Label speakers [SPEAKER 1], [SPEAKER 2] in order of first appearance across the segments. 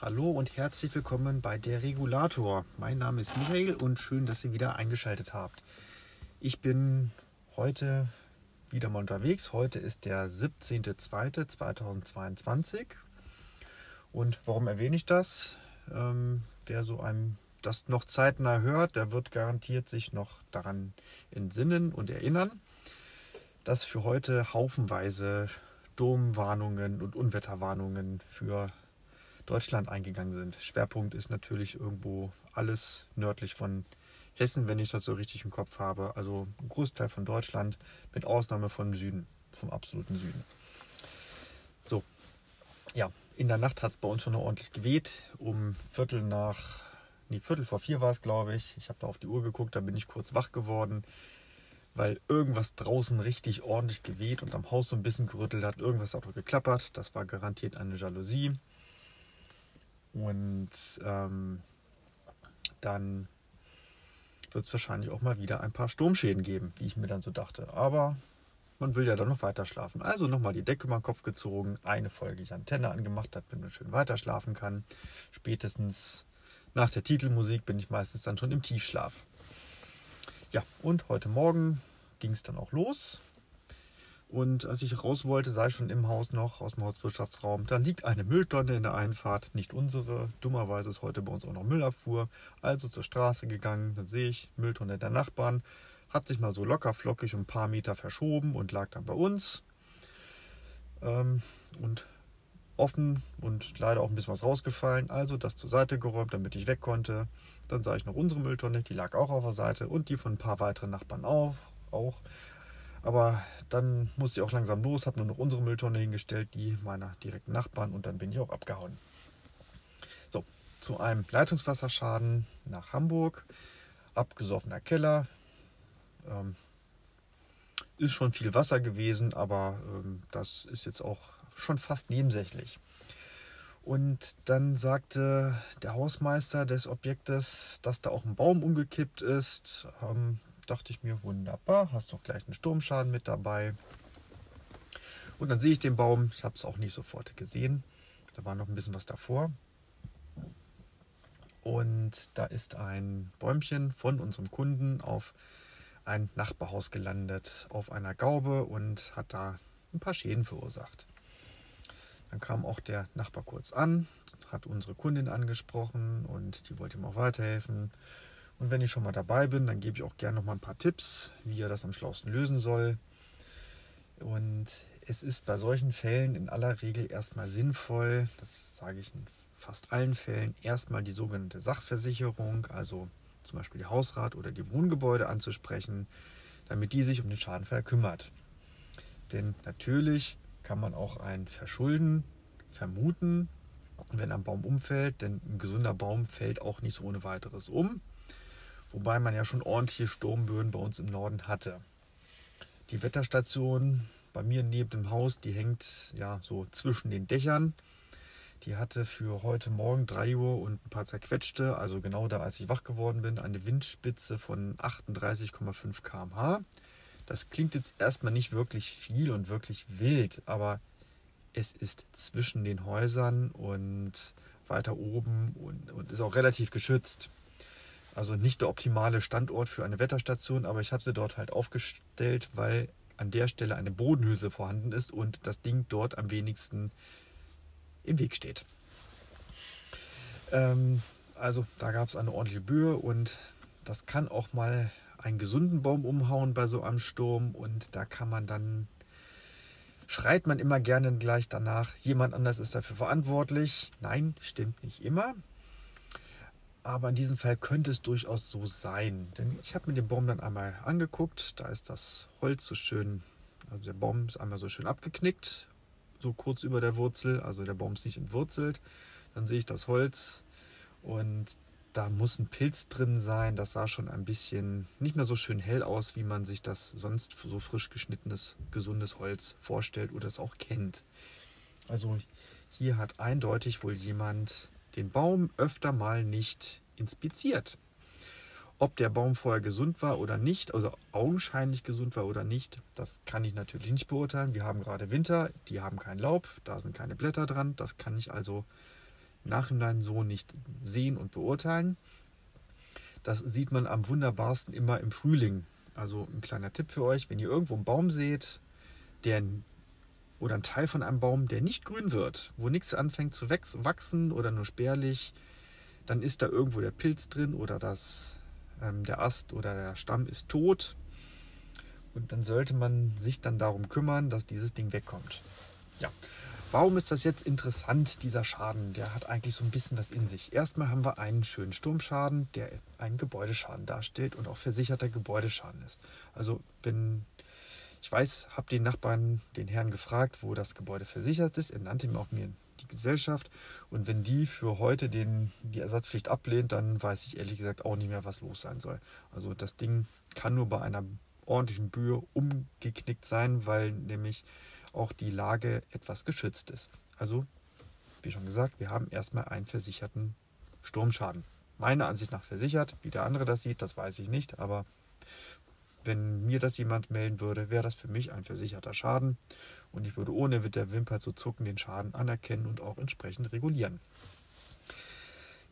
[SPEAKER 1] Hallo und herzlich willkommen bei der Regulator. Mein Name ist Michael und schön, dass ihr wieder eingeschaltet habt. Ich bin heute wieder mal unterwegs. Heute ist der 17.02.2022. Und warum erwähne ich das? Ähm, wer so einem das noch zeitnah hört, der wird garantiert sich noch daran entsinnen und erinnern, dass für heute haufenweise Sturmwarnungen und Unwetterwarnungen für Deutschland eingegangen sind. Schwerpunkt ist natürlich irgendwo alles nördlich von Hessen, wenn ich das so richtig im Kopf habe. Also ein Großteil von Deutschland, mit Ausnahme vom Süden, vom absoluten Süden. So, ja, in der Nacht hat es bei uns schon noch ordentlich geweht. Um Viertel nach, nee, Viertel vor vier war es, glaube ich. Ich habe da auf die Uhr geguckt, da bin ich kurz wach geworden, weil irgendwas draußen richtig ordentlich geweht und am Haus so ein bisschen gerüttelt hat. Irgendwas hat auch geklappert. Das war garantiert eine Jalousie. Und ähm, dann wird es wahrscheinlich auch mal wieder ein paar Sturmschäden geben, wie ich mir dann so dachte. Aber man will ja dann noch weiter schlafen. Also nochmal die Decke über den Kopf gezogen, eine Folge ich Antenne angemacht habe, damit man schön weiter schlafen kann. Spätestens nach der Titelmusik bin ich meistens dann schon im Tiefschlaf. Ja, und heute Morgen ging es dann auch los. Und als ich raus wollte, sei schon im Haus noch, aus dem Hauswirtschaftsraum, da liegt eine Mülltonne in der Einfahrt, nicht unsere. Dummerweise ist heute bei uns auch noch Müllabfuhr. Also zur Straße gegangen, dann sehe ich Mülltonne der Nachbarn, hat sich mal so locker flockig ein paar Meter verschoben und lag dann bei uns. Ähm, und offen und leider auch ein bisschen was rausgefallen. Also das zur Seite geräumt, damit ich weg konnte. Dann sah ich noch unsere Mülltonne, die lag auch auf der Seite und die von ein paar weiteren Nachbarn auch. auch. Aber dann musste ich auch langsam los, habe nur noch unsere Mülltonne hingestellt, die meiner direkten Nachbarn und dann bin ich auch abgehauen. So, zu einem Leitungswasserschaden nach Hamburg. Abgesoffener Keller. Ähm, ist schon viel Wasser gewesen, aber ähm, das ist jetzt auch schon fast nebensächlich. Und dann sagte der Hausmeister des Objektes, dass da auch ein Baum umgekippt ist. Ähm, dachte ich mir, wunderbar, hast doch gleich einen Sturmschaden mit dabei. Und dann sehe ich den Baum, ich habe es auch nicht sofort gesehen, da war noch ein bisschen was davor. Und da ist ein Bäumchen von unserem Kunden auf ein Nachbarhaus gelandet, auf einer Gaube und hat da ein paar Schäden verursacht. Dann kam auch der Nachbar kurz an, hat unsere Kundin angesprochen und die wollte ihm auch weiterhelfen. Und wenn ich schon mal dabei bin, dann gebe ich auch gerne noch mal ein paar Tipps, wie er das am schlausten lösen soll. Und es ist bei solchen Fällen in aller Regel erstmal sinnvoll, das sage ich in fast allen Fällen, erstmal die sogenannte Sachversicherung, also zum Beispiel die Hausrat oder die Wohngebäude anzusprechen, damit die sich um den Schadenfall kümmert. Denn natürlich kann man auch ein Verschulden vermuten, wenn ein Baum umfällt, denn ein gesunder Baum fällt auch nicht so ohne weiteres um wobei man ja schon ordentliche Sturmböen bei uns im Norden hatte. Die Wetterstation bei mir neben dem Haus, die hängt ja so zwischen den Dächern. Die hatte für heute Morgen 3 Uhr und ein paar zerquetschte, also genau da, als ich wach geworden bin, eine Windspitze von 38,5 km/h. Das klingt jetzt erstmal nicht wirklich viel und wirklich wild, aber es ist zwischen den Häusern und weiter oben und, und ist auch relativ geschützt. Also nicht der optimale Standort für eine Wetterstation, aber ich habe sie dort halt aufgestellt, weil an der Stelle eine Bodenhülse vorhanden ist und das Ding dort am wenigsten im Weg steht. Ähm, also da gab es eine ordentliche Böe und das kann auch mal einen gesunden Baum umhauen bei so einem Sturm und da kann man dann schreit man immer gerne gleich danach, jemand anders ist dafür verantwortlich. Nein, stimmt nicht immer. Aber in diesem Fall könnte es durchaus so sein. Denn ich habe mir den Baum dann einmal angeguckt. Da ist das Holz so schön, also der Baum ist einmal so schön abgeknickt, so kurz über der Wurzel. Also der Baum ist nicht entwurzelt. Dann sehe ich das Holz und da muss ein Pilz drin sein. Das sah schon ein bisschen nicht mehr so schön hell aus, wie man sich das sonst so frisch geschnittenes, gesundes Holz vorstellt oder es auch kennt. Also hier hat eindeutig wohl jemand den Baum öfter mal nicht inspiziert. Ob der Baum vorher gesund war oder nicht, also augenscheinlich gesund war oder nicht, das kann ich natürlich nicht beurteilen. Wir haben gerade Winter, die haben kein Laub, da sind keine Blätter dran, das kann ich also Nachhinein so nicht sehen und beurteilen. Das sieht man am wunderbarsten immer im Frühling. Also ein kleiner Tipp für euch, wenn ihr irgendwo einen Baum seht, der oder ein Teil von einem Baum, der nicht grün wird, wo nichts anfängt zu wachsen oder nur spärlich, dann ist da irgendwo der Pilz drin oder das, ähm, der Ast oder der Stamm ist tot. Und dann sollte man sich dann darum kümmern, dass dieses Ding wegkommt. Ja, warum ist das jetzt interessant, dieser Schaden? Der hat eigentlich so ein bisschen was in sich. Erstmal haben wir einen schönen Sturmschaden, der einen Gebäudeschaden darstellt und auch versicherter Gebäudeschaden ist. Also wenn ich weiß, habe den Nachbarn, den Herrn gefragt, wo das Gebäude versichert ist. Er nannte mir auch mir die Gesellschaft. Und wenn die für heute den, die Ersatzpflicht ablehnt, dann weiß ich ehrlich gesagt auch nicht mehr, was los sein soll. Also das Ding kann nur bei einer ordentlichen Böe umgeknickt sein, weil nämlich auch die Lage etwas geschützt ist. Also, wie schon gesagt, wir haben erstmal einen versicherten Sturmschaden. Meiner Ansicht nach versichert. Wie der andere das sieht, das weiß ich nicht, aber wenn mir das jemand melden würde, wäre das für mich ein versicherter Schaden und ich würde ohne mit der Wimper zu zucken den Schaden anerkennen und auch entsprechend regulieren.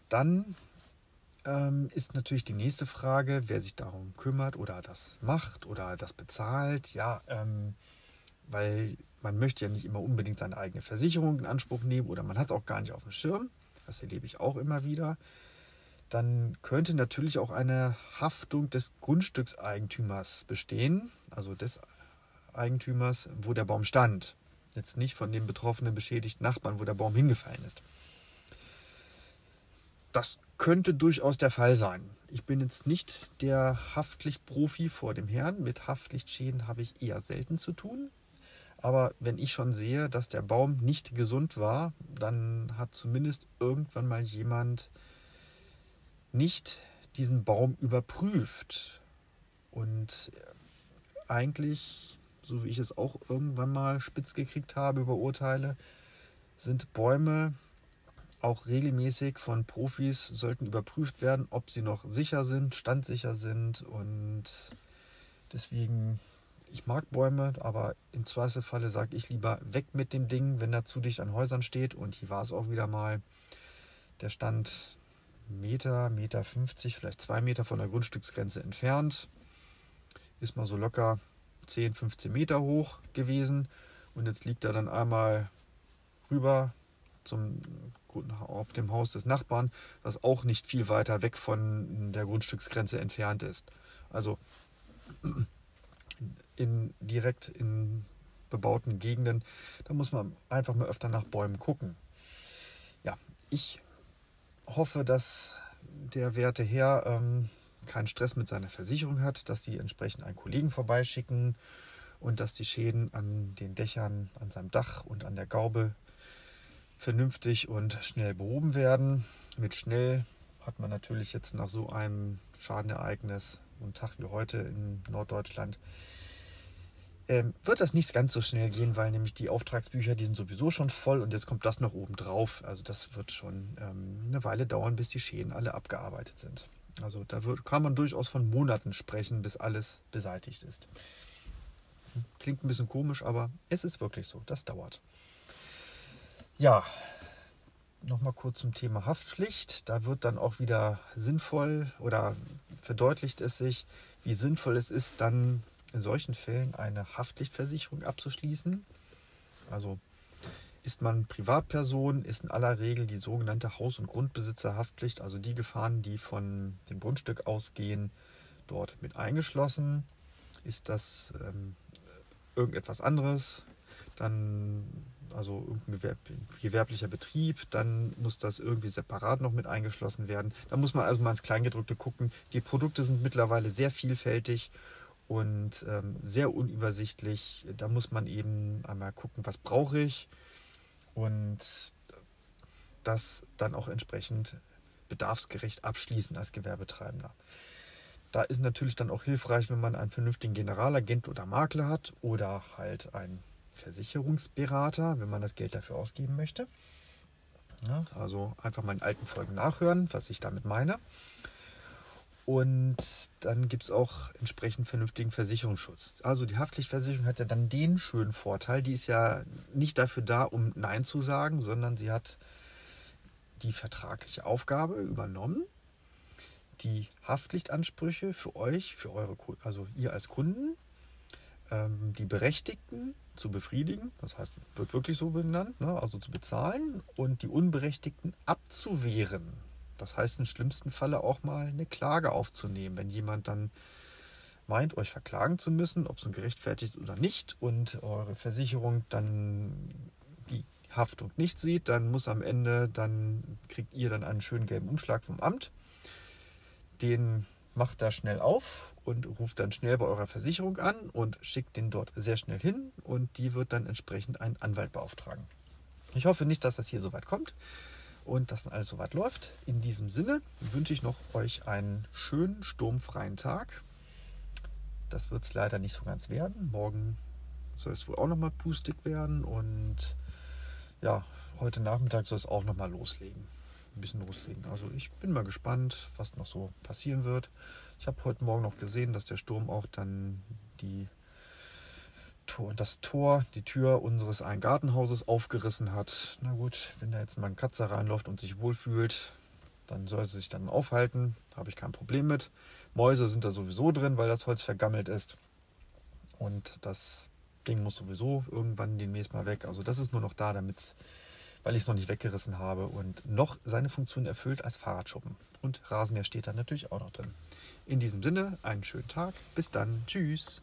[SPEAKER 1] Dann ähm, ist natürlich die nächste Frage, wer sich darum kümmert oder das macht oder das bezahlt. Ja, ähm, weil man möchte ja nicht immer unbedingt seine eigene Versicherung in Anspruch nehmen oder man hat es auch gar nicht auf dem Schirm. Das erlebe ich auch immer wieder dann könnte natürlich auch eine Haftung des Grundstückseigentümers bestehen, also des Eigentümers, wo der Baum stand. Jetzt nicht von dem betroffenen beschädigten Nachbarn, wo der Baum hingefallen ist. Das könnte durchaus der Fall sein. Ich bin jetzt nicht der Haftpflichtprofi vor dem Herrn. Mit Haftpflichtschäden habe ich eher selten zu tun. Aber wenn ich schon sehe, dass der Baum nicht gesund war, dann hat zumindest irgendwann mal jemand nicht diesen Baum überprüft. Und eigentlich, so wie ich es auch irgendwann mal spitz gekriegt habe über Urteile, sind Bäume auch regelmäßig von Profis sollten überprüft werden, ob sie noch sicher sind, standsicher sind und deswegen ich mag Bäume, aber im Zweifelfalle sage ich lieber weg mit dem Ding, wenn er zu dicht an Häusern steht und hier war es auch wieder mal. Der stand Meter, Meter 50, vielleicht zwei Meter von der Grundstücksgrenze entfernt. Ist mal so locker 10, 15 Meter hoch gewesen. Und jetzt liegt er dann einmal rüber zum, auf dem Haus des Nachbarn, das auch nicht viel weiter weg von der Grundstücksgrenze entfernt ist. Also in, direkt in bebauten Gegenden, da muss man einfach mal öfter nach Bäumen gucken. Ja, ich hoffe, dass der werte Herr ähm, keinen Stress mit seiner Versicherung hat, dass sie entsprechend einen Kollegen vorbeischicken und dass die Schäden an den Dächern, an seinem Dach und an der Gaube vernünftig und schnell behoben werden. Mit schnell hat man natürlich jetzt nach so einem Schadenereignis, und Tag wie heute in Norddeutschland, ähm, wird das nicht ganz so schnell gehen, weil nämlich die Auftragsbücher, die sind sowieso schon voll und jetzt kommt das noch oben drauf. Also das wird schon ähm, eine Weile dauern, bis die Schäden alle abgearbeitet sind. Also da wird, kann man durchaus von Monaten sprechen, bis alles beseitigt ist. Klingt ein bisschen komisch, aber es ist wirklich so. Das dauert. Ja, nochmal kurz zum Thema Haftpflicht. Da wird dann auch wieder sinnvoll oder verdeutlicht es sich, wie sinnvoll es ist, dann in solchen Fällen eine Haftpflichtversicherung abzuschließen. Also ist man Privatperson, ist in aller Regel die sogenannte Haus- und Grundbesitzerhaftpflicht, also die Gefahren, die von dem Grundstück ausgehen, dort mit eingeschlossen. Ist das ähm, irgendetwas anderes, dann also irgendein gewerblicher Betrieb, dann muss das irgendwie separat noch mit eingeschlossen werden. Da muss man also mal ins Kleingedrückte gucken. Die Produkte sind mittlerweile sehr vielfältig und ähm, sehr unübersichtlich. Da muss man eben einmal gucken, was brauche ich und das dann auch entsprechend bedarfsgerecht abschließen als Gewerbetreibender. Da ist natürlich dann auch hilfreich, wenn man einen vernünftigen Generalagent oder Makler hat oder halt einen Versicherungsberater, wenn man das Geld dafür ausgeben möchte. Ja, also einfach mal in alten Folgen nachhören, was ich damit meine. Und dann gibt es auch entsprechend vernünftigen Versicherungsschutz. Also die Haftpflichtversicherung hat ja dann den schönen Vorteil, die ist ja nicht dafür da, um Nein zu sagen, sondern sie hat die vertragliche Aufgabe übernommen, die Haftpflichtansprüche für euch, für eure, also ihr als Kunden, ähm, die Berechtigten zu befriedigen, das heißt, wird wirklich so benannt, ne? also zu bezahlen und die Unberechtigten abzuwehren. Das heißt, im schlimmsten Falle auch mal eine Klage aufzunehmen, wenn jemand dann meint, euch verklagen zu müssen, ob es nun gerechtfertigt ist oder nicht, und eure Versicherung dann die Haftung nicht sieht, dann muss am Ende, dann kriegt ihr dann einen schönen gelben Umschlag vom Amt. Den macht da schnell auf und ruft dann schnell bei eurer Versicherung an und schickt den dort sehr schnell hin und die wird dann entsprechend einen Anwalt beauftragen. Ich hoffe nicht, dass das hier so weit kommt und dass alles so weit läuft. In diesem Sinne wünsche ich noch euch einen schönen sturmfreien Tag. Das wird es leider nicht so ganz werden. Morgen soll es wohl auch noch mal pustig werden und ja, heute Nachmittag soll es auch noch mal loslegen ein bisschen loslegen. Also ich bin mal gespannt, was noch so passieren wird. Ich habe heute Morgen noch gesehen, dass der Sturm auch dann die Tor, das Tor, die Tür unseres einen Gartenhauses aufgerissen hat. Na gut, wenn da jetzt mal ein Katze reinläuft und sich wohlfühlt, dann soll sie sich dann aufhalten. Habe ich kein Problem mit. Mäuse sind da sowieso drin, weil das Holz vergammelt ist. Und das Ding muss sowieso irgendwann demnächst mal weg. Also das ist nur noch da, damit es weil ich es noch nicht weggerissen habe und noch seine Funktion erfüllt als Fahrradschuppen. Und Rasenmäher steht da natürlich auch noch drin. In diesem Sinne, einen schönen Tag. Bis dann. Tschüss.